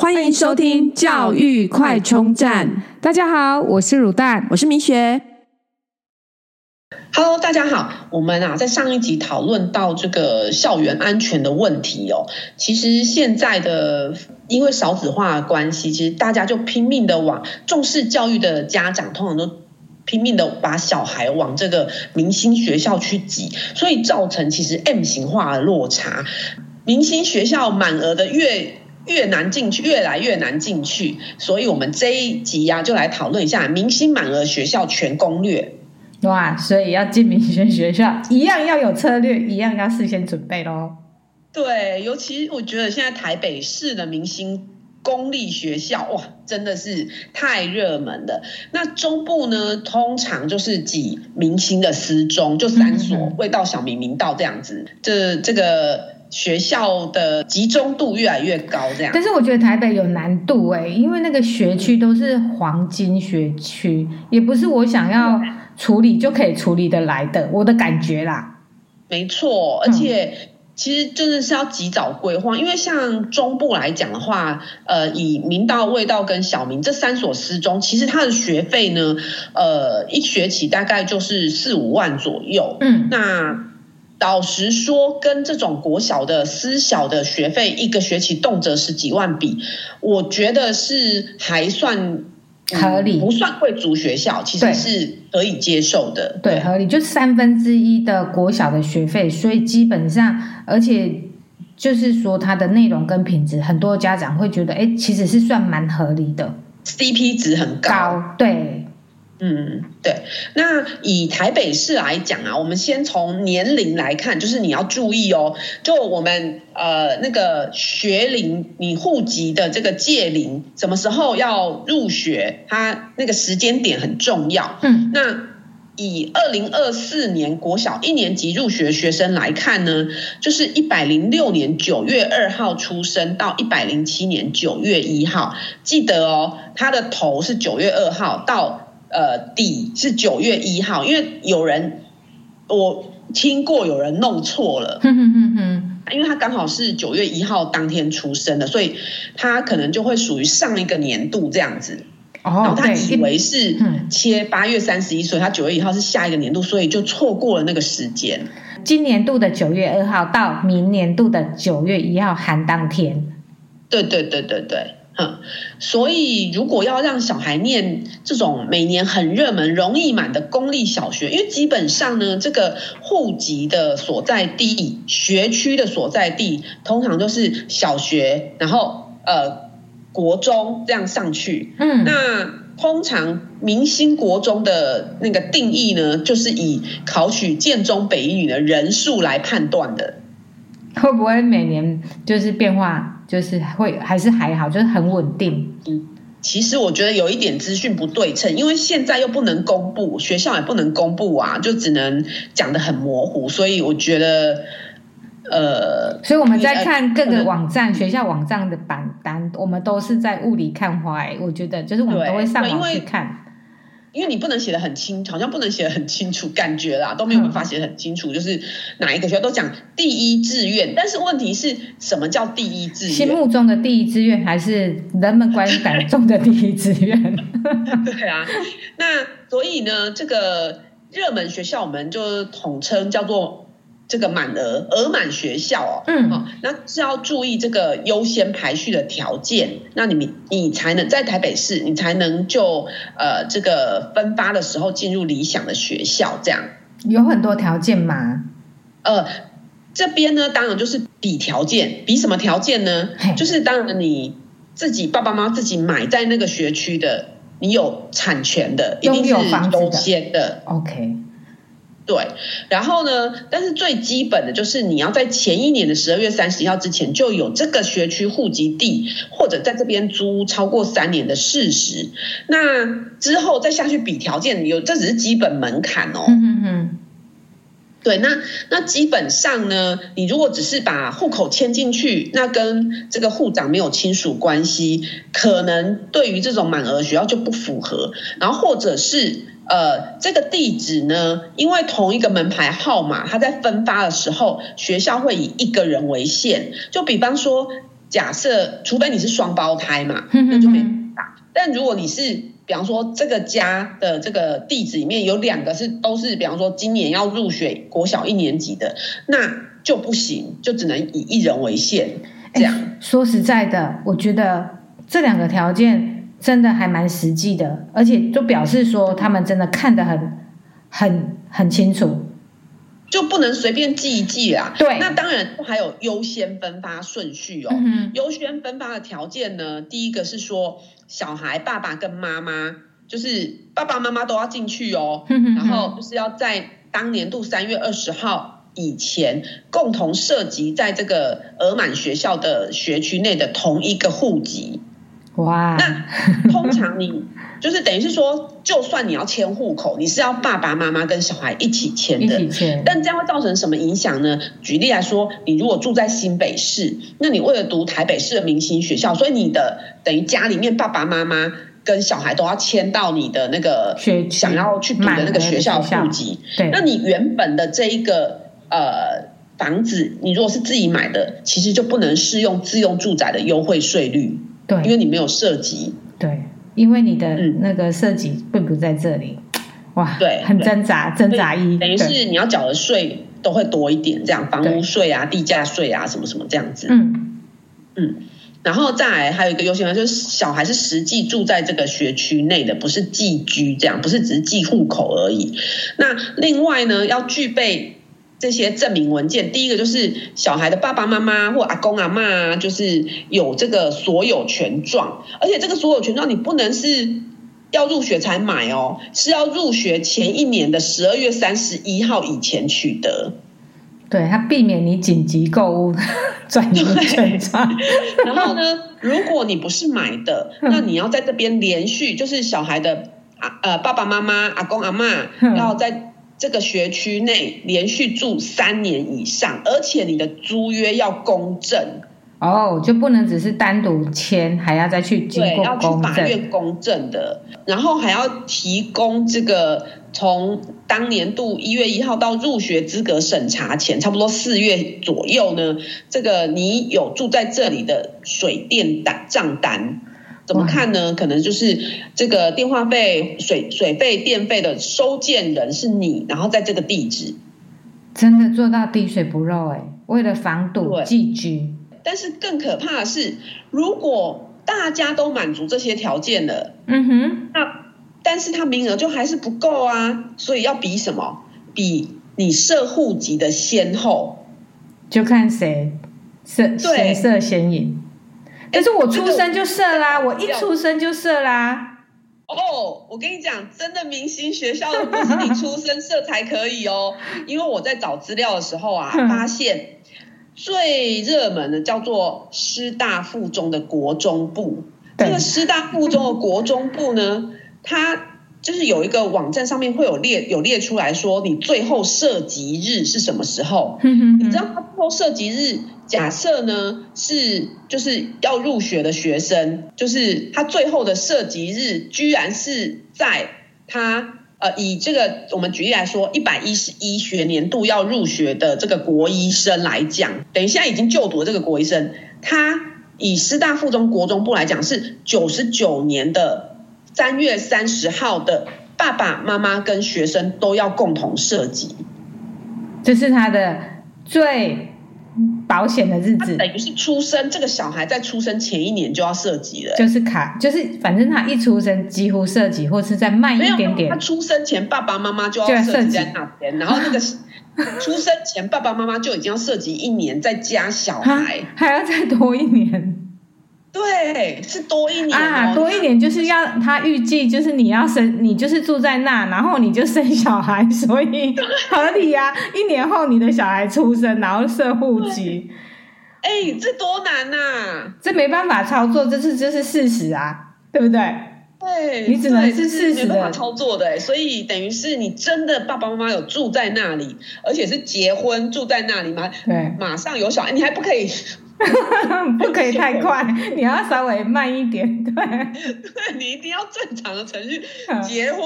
欢迎收听教育快充站。大家好，我是乳蛋，我是明雪。Hello，大家好。我们啊，在上一集讨论到这个校园安全的问题哦。其实现在的因为少子化的关系，其实大家就拼命的往重视教育的家长，通常都拼命的把小孩往这个明星学校去挤，所以造成其实 M 型化的落差。明星学校满额的越越难进去，越来越难进去。所以我们这一集呀、啊，就来讨论一下明星满额学校全攻略。哇，所以要进明星学校，一样要有策略，一样要事先准备喽。对，尤其我觉得现在台北市的明星公立学校，哇，真的是太热门了。那中部呢，通常就是挤明星的私中，就三所，嗯、味道、小明、明道这样子。这这个学校的集中度越来越高，这样。但是我觉得台北有难度哎，因为那个学区都是黄金学区，也不是我想要。处理就可以处理得来的，我的感觉啦。没错，而且其实真的是要及早规划，因为像中部来讲的话，呃，以明道、味道跟小明这三所私中，其实它的学费呢，呃，一学期大概就是四五万左右。嗯，那老实说，跟这种国小的私小的学费，一个学期动辄十几万比，我觉得是还算。合理，不算贵族学校，其实是可以接受的。对，对合理，就三分之一的国小的学费，所以基本上，而且就是说它的内容跟品质，很多家长会觉得，哎，其实是算蛮合理的，CP 值很高。高，对。嗯，对。那以台北市来讲啊，我们先从年龄来看，就是你要注意哦。就我们呃那个学龄，你户籍的这个届龄，什么时候要入学，它那个时间点很重要。嗯，那以二零二四年国小一年级入学学生来看呢，就是一百零六年九月二号出生到一百零七年九月一号，记得哦，他的头是九月二号到。呃，底是九月一号，因为有人我听过有人弄错了，哼哼哼哼，因为他刚好是九月一号当天出生的，所以他可能就会属于上一个年度这样子，哦，然后他以为是切八月三十一，所以他九月一号是下一个年度，所以就错过了那个时间。今年度的九月二号到明年度的九月一号含当天，对对对对对。嗯，所以如果要让小孩念这种每年很热门、容易满的公立小学，因为基本上呢，这个户籍的所在地、学区的所在地，通常都是小学，然后呃国中这样上去。嗯，那通常明星国中的那个定义呢，就是以考取建中、北一女的人数来判断的。会不会每年就是变化？就是会还是还好，就是很稳定。嗯，其实我觉得有一点资讯不对称，因为现在又不能公布，学校也不能公布啊，就只能讲的很模糊。所以我觉得，呃，所以我们在看各个网站、学校网站的榜单，我们都是在雾里看花。我觉得就是我们都会上网去看。因为你不能写的很清，好像不能写的很清楚，感觉啦都没有办法写的很清楚。嗯、就是哪一个学校都讲第一志愿，但是问题是什么叫第一志愿？心目中的第一志愿还是人们观感中的第一志愿？对啊，那所以呢，这个热门学校我们就统称叫做。这个满额额满学校哦，嗯，好，那是要注意这个优先排序的条件，那你你才能在台北市，你才能就呃这个分发的时候进入理想的学校，这样有很多条件吗？呃，这边呢，当然就是比条件，比什么条件呢？就是当然你自己爸爸妈妈自己买在那个学区的，你有产权的，一定是优先的，OK。对，然后呢？但是最基本的就是你要在前一年的十二月三十一号之前就有这个学区户籍地，或者在这边租超过三年的事实。那之后再下去比条件，有这只是基本门槛哦。嗯嗯嗯。对，那那基本上呢，你如果只是把户口迁进去，那跟这个户长没有亲属关系，可能对于这种满额学校就不符合。然后或者是。呃，这个地址呢，因为同一个门牌号码，它在分发的时候，学校会以一个人为限。就比方说，假设除非你是双胞胎嘛，嗯那就没打。但如果你是，比方说这个家的这个地址里面有两个是都是，比方说今年要入学国小一年级的，那就不行，就只能以一人为限。这样、欸、说实在的，我觉得这两个条件真的还蛮实际的，而且就表示说他们真的看得很很很清楚。就不能随便记一记啦。对，那当然还有优先分发顺序哦。嗯、优先分发的条件呢，第一个是说小孩爸爸跟妈妈，就是爸爸妈妈都要进去哦。嗯、然后就是要在当年度三月二十号以前，共同涉及在这个额满学校的学区内的同一个户籍。哇，那通常你就是等于是说，就算你要迁户口，你是要爸爸妈妈跟小孩一起迁的，一起迁。但这样会造成什么影响呢？举例来说，你如果住在新北市，那你为了读台北市的明星学校，所以你的等于家里面爸爸妈妈跟小孩都要迁到你的那个想要去读的那个学校户籍。对，那你原本的这一个呃房子，你如果是自己买的，其实就不能适用自用住宅的优惠税率。对，因为你没有涉及，对，因为你的那个涉及并不在这里，嗯、哇，对，很挣扎，挣扎一，等于是你要缴的税都会多一点，这样房屋税啊、地价税啊什么什么这样子，嗯。嗯，然后再来还有一个优先就是小孩是实际住在这个学区内的，不是寄居这样，不是只是寄户口而已。那另外呢，要具备。这些证明文件，第一个就是小孩的爸爸妈妈或阿公阿妈，就是有这个所有权状，而且这个所有权状你不能是要入学才买哦，是要入学前一年的十二月三十一号以前取得。对，它避免你紧急购物 转移权状。然后呢，如果你不是买的，那你要在这边连续，就是小孩的啊呃爸爸妈妈、阿公阿妈要在。这个学区内连续住三年以上，而且你的租约要公证哦，就不能只是单独签，还要再去经过公证，要去法院公证的，然后还要提供这个从当年度一月一号到入学资格审查前，差不多四月左右呢，这个你有住在这里的水电单账单。怎么看呢？可能就是这个电话费、水水费、电费的收件人是你，然后在这个地址，真的做到滴水不漏哎！为了防堵寄居，但是更可怕的是，如果大家都满足这些条件了，嗯哼，那但是他名额就还是不够啊，所以要比什么？比你设户籍的先后，就看谁设谁设先赢。可是我出生就设啦，我一出生就设啦。哦，我跟你讲，真的明星学校的不是你出生设才可以哦。因为我在找资料的时候啊，发现最热门的叫做师大附中的国中部。这个师大附中的国中部呢，它就是有一个网站上面会有列有列出来说，你最后涉及日是什么时候？你知道他最后涉及日？假设呢是就是要入学的学生，就是他最后的涉及日，居然是在他呃以这个我们举例来说，一百一十一学年度要入学的这个国医生来讲，等于现在已经就读的这个国医生，他以师大附中国中部来讲是九十九年的三月三十号的爸爸妈妈跟学生都要共同设计，这是他的最。保险的日子，等于是出生这个小孩在出生前一年就要设计了，就是卡，就是反正他一出生几乎设计，或是再慢一点点。他出生前爸爸妈妈就要设计在那边，然后那个 出生前爸爸妈妈就已经要设籍一年，再加小孩还要再多一年。对，是多一年啊，多一年就是要他预计就是你要生，你就是住在那，然后你就生小孩，所以合理呀、啊。一年后你的小孩出生，然后设户籍，哎，这多难呐、啊！这没办法操作，这是这是事实啊，对不对？对，你只能是事实的没办法操作的，所以等于是你真的爸爸妈妈有住在那里，而且是结婚住在那里吗？对，马上有小孩，你还不可以。不可以太快，你要稍微慢一点，对。对，你一定要正常的程序结婚，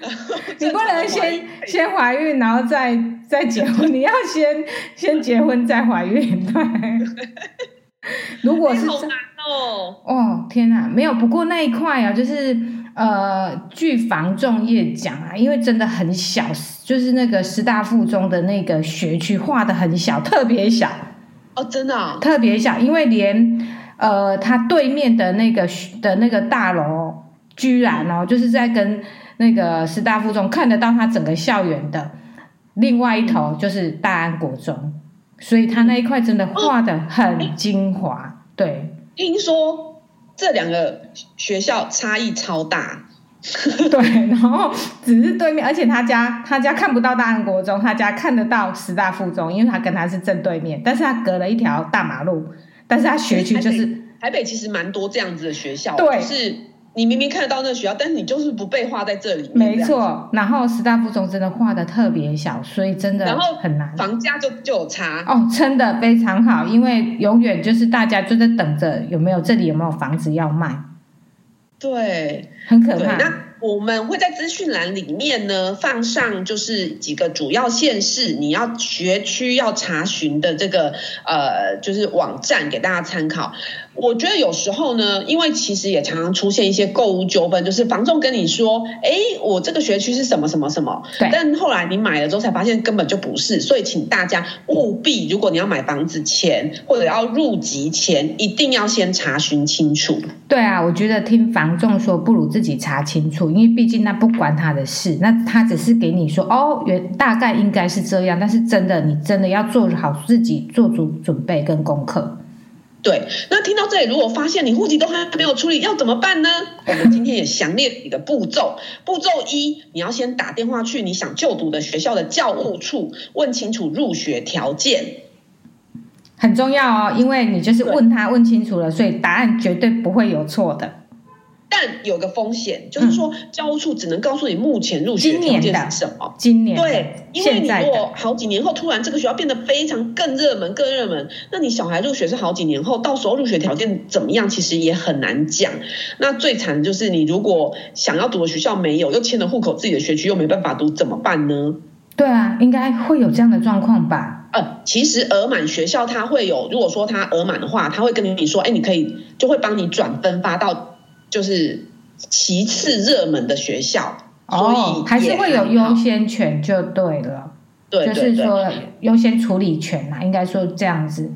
你不能先先怀孕，然后再再结婚，你要先先结婚再怀孕，对。如果是好难哦，哦天哪，没有。不过那一块啊，就是呃，据房仲业讲啊，因为真的很小，就是那个师大附中的那个学区画的很小，特别小哦，真的、哦、特别小，因为连呃，他对面的那个的那个大楼，居然哦，就是在跟那个师大附中看得到他整个校园的另外一头，就是大安国中。所以他那一块真的画的很精华，嗯、对。听说这两个学校差异超大，对。然后只是对面，而且他家他家看不到大安国中，他家看得到师大附中，因为他跟他是正对面，但是他隔了一条大马路，但是他学区就是台北，台北其实蛮多这样子的学校，对，是。你明明看得到那个学校，但是你就是不被画在这里。没错，然后师大附中真的画的特别小，所以真的然后很难。房价就就有差哦，真的非常好，因为永远就是大家就在等着有没有这里有没有房子要卖。对，很可怕。那我们会在资讯栏里面呢放上，就是几个主要县市你要学区要查询的这个呃，就是网站给大家参考。我觉得有时候呢，因为其实也常常出现一些购物纠纷，就是房仲跟你说，哎，我这个学区是什么什么什么，但后来你买了之后才发现根本就不是，所以请大家务必，如果你要买房子前或者要入籍前，一定要先查询清楚。对啊，我觉得听房仲说不如自己查清楚，因为毕竟那不关他的事，那他只是给你说，哦，原大概应该是这样，但是真的你真的要做好自己做足准备跟功课。对，那听到这里，如果发现你户籍都还没有处理，要怎么办呢？我们今天也详列几个步骤。步骤一，你要先打电话去你想就读的学校的教务处，问清楚入学条件，很重要哦，因为你就是问他问清楚了，所以答案绝对不会有错的。但有个风险，就是说教务处只能告诉你目前入学条件是什么。今年，对，因为你如果好几年后突然这个学校变得非常更热门、更热门，那你小孩入学是好几年后，到时候入学条件怎么样，其实也很难讲。那最惨的就是你如果想要读的学校没有，又迁了户口，自己的学区又没办法读，怎么办呢？对啊，应该会有这样的状况吧？呃，其实额满学校它会有，如果说它额满的话，它会跟你说，哎，你可以就会帮你转分发到。就是其次热门的学校，哦、所以还是会有优先权就对了。对，对，对，就是说优先处理权嘛，应该说这样子。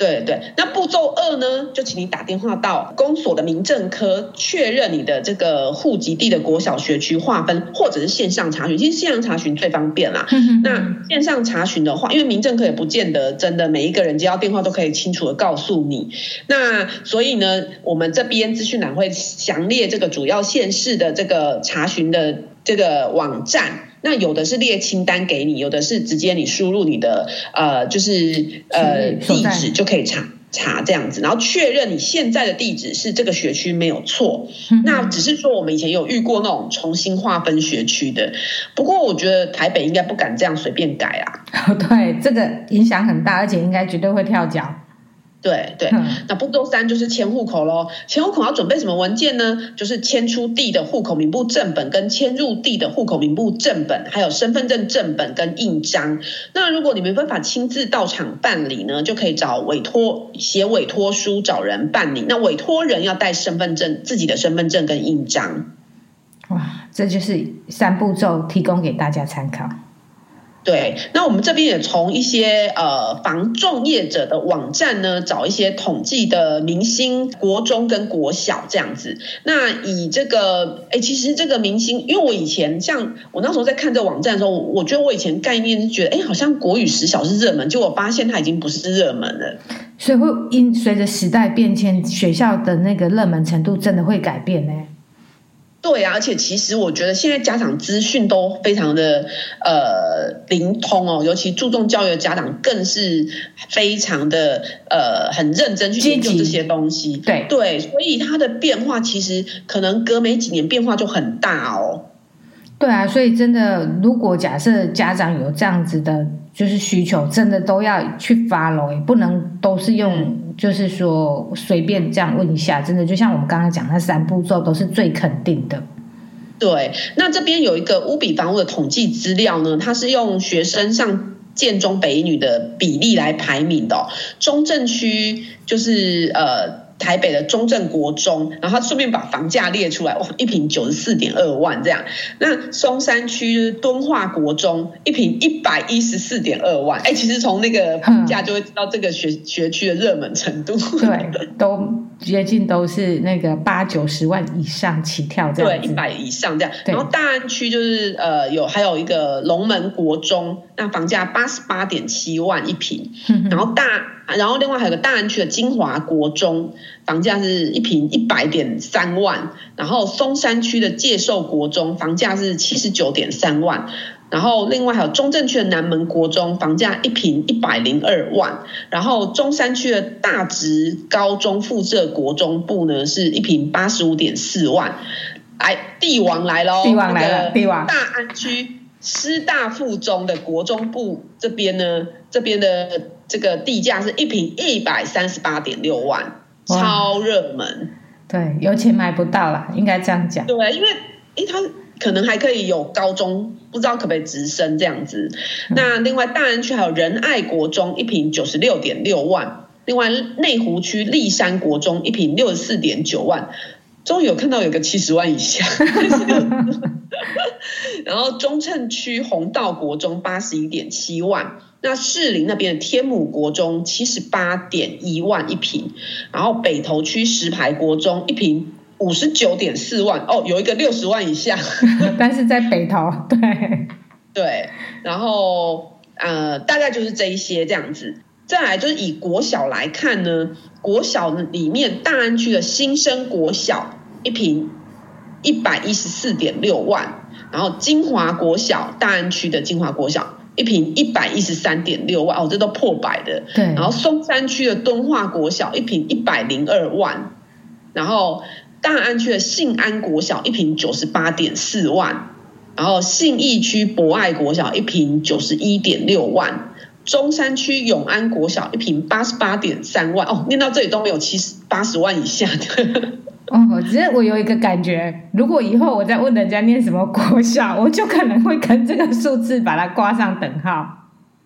对对，那步骤二呢，就请你打电话到公所的民政科确认你的这个户籍地的国小学区划分，或者是线上查询。其实线上查询最方便啦。那线上查询的话，因为民政科也不见得真的每一个人接到电话都可以清楚的告诉你。那所以呢，我们这边资讯栏会详列这个主要县市的这个查询的这个网站。那有的是列清单给你，有的是直接你输入你的呃，就是呃地址就可以查查这样子，然后确认你现在的地址是这个学区没有错。嗯。那只是说我们以前有遇过那种重新划分学区的，不过我觉得台北应该不敢这样随便改啊。对，这个影响很大，而且应该绝对会跳脚。对对，那步骤三就是迁户口喽。迁户口要准备什么文件呢？就是迁出地的户口名簿正本，跟迁入地的户口名簿正本，还有身份证正本跟印章。那如果你没办法亲自到场办理呢，就可以找委托写委托书找人办理。那委托人要带身份证，自己的身份证跟印章。哇，这就是三步骤，提供给大家参考。对，那我们这边也从一些呃房仲业者的网站呢，找一些统计的明星国中跟国小这样子。那以这个，哎，其实这个明星，因为我以前像我那时候在看这个网站的时候，我觉得我以前概念是觉得，哎，好像国语十小是热门，结果我发现它已经不是热门了。所以会因随着时代变迁，学校的那个热门程度真的会改变呢？对啊，而且其实我觉得现在家长资讯都非常的呃灵通哦，尤其注重教育的家长更是非常的呃很认真去研究这些东西。对对，所以它的变化其实可能隔没几年变化就很大哦。对啊，所以真的，如果假设家长有这样子的，就是需求，真的都要去 follow，也不能都是用，就是说随便这样问一下，真的就像我们刚刚讲那三步骤都是最肯定的。对，那这边有一个乌比房屋的统计资料呢，它是用学生上建中北一女的比例来排名的哦。中正区就是呃。台北的中正国中，然后他顺便把房价列出来，哇，一坪九十四点二万这样。那松山区敦化国中，一坪一百一十四点二万。哎，其实从那个房价就会知道这个学学区的热门程度。对，都接近都是那个八九十万以上起跳这样。对，一百以上这样。然后大安区就是呃有还有一个龙门国中，那房价八十八点七万一平。然后大。然后另外还有个大安区的金华国中，房价是一平一百点三万。然后松山区的介寿国中房价是七十九点三万。然后另外还有中正区的南门国中房价一平一百零二万。然后中山区的大直高中附设国中部呢是一平八十五点四万。来，帝王来喽！帝王来了，帝王。大安区师大附中的国中部这边呢，这边的。这个地价是一平一百三十八点六万，超热门。对，有钱买不到啦，应该这样讲。对，因为诶，它可能还可以有高中，不知道可不可以直升这样子。嗯、那另外大安区还有仁爱国中一坪九十六点六万，另外内湖区立山国中一坪六十四点九万，终于有看到有个七十万以下。然后中正区红道国中八十一点七万。那士林那边的天母国中七十八点一万一坪，然后北投区石牌国中一坪五十九点四万哦，有一个六十万以下，但是在北投，对对，然后呃大概就是这一些这样子，再来就是以国小来看呢，国小里面大安区的新生国小一平一百一十四点六万，然后金华国小大安区的金华国小。一平一百一十三点六万哦，这都破百的。对。然后松山区的敦化国小一平一百零二万，然后大安区的信安国小一坪九十八点四万，然后信义区博爱国小一坪九十一点六万，中山区永安国小一坪八十八点三万哦，念到这里都没有七十八十万以下的。哦，只是我有一个感觉，如果以后我再问人家念什么国小，我就可能会跟这个数字把它挂上等号。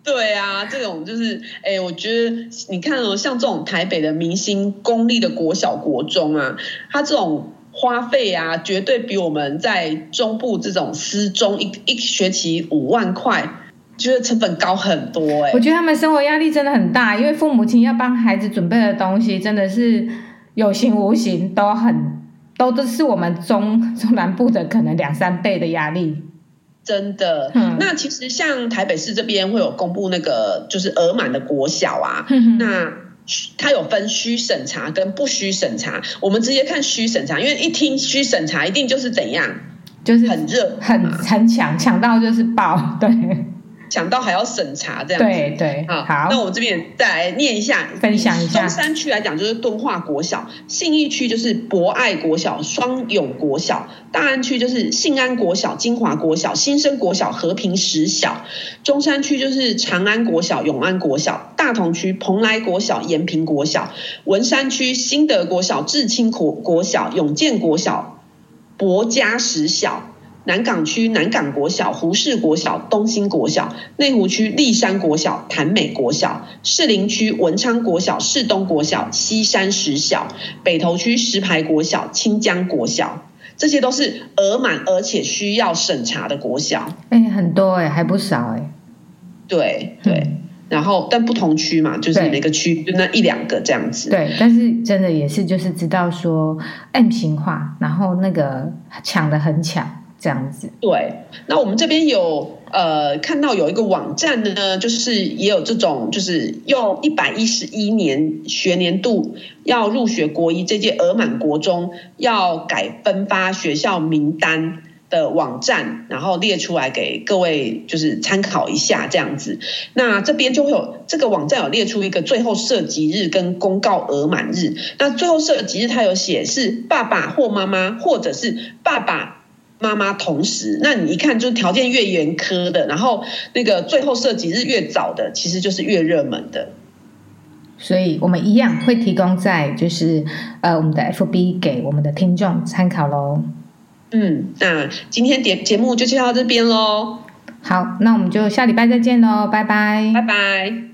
对啊，这种就是，哎，我觉得你看哦，像这种台北的明星公立的国小国中啊，它这种花费啊，绝对比我们在中部这种私中一一学期五万块，觉得成本高很多哎。我觉得他们生活压力真的很大，因为父母亲要帮孩子准备的东西真的是。有形无形都很，都都是我们中中南部的可能两三倍的压力，真的。嗯，那其实像台北市这边会有公布那个就是额满的国小啊，嗯、那它有分需审查跟不需审查。我们直接看需审查，因为一听需审查一定就是怎样，就是很热，很很抢，抢到就是爆，对。想到还要审查这样子，对对，好，好，那我们这边再来念一下，分享一下。中山区来讲就是敦化国小，信义区就是博爱国小、双永国小，大安区就是信安国小、金华国小、新生国小、和平实小，中山区就是长安国小、永安国小，大同区蓬莱国小、延平国小，文山区新德国小、智清国国小、永建国小、博家实小。南港区南港国小、胡氏国小、东兴国小；内湖区立山国小、潭美国小；士林区文昌国小、士东国小、西山实小；北投区石牌国小、清江国小。这些都是额满而且需要审查的国小。哎、欸，很多哎、欸，还不少哎、欸。对对、嗯，然后但不同区嘛，就是每个区就那一两个这样子。对，但是真的也是就是知道说 M 型化，然后那个抢得很抢。这样子，对。那我们这边有呃看到有一个网站呢，就是也有这种，就是用一百一十一年学年度要入学国一这届额满国中要改分发学校名单的网站，然后列出来给各位就是参考一下这样子。那这边就会有这个网站有列出一个最后设籍日跟公告额满日。那最后设籍日它有写是爸爸或妈妈，或者是爸爸。妈妈同时，那你一看就是条件越严苛的，然后那个最后设籍日越早的，其实就是越热门的。所以我们一样会提供在就是呃我们的 FB 给我们的听众参考喽。嗯，那今天节节目就介绍到这边喽。好，那我们就下礼拜再见喽，拜拜，拜拜。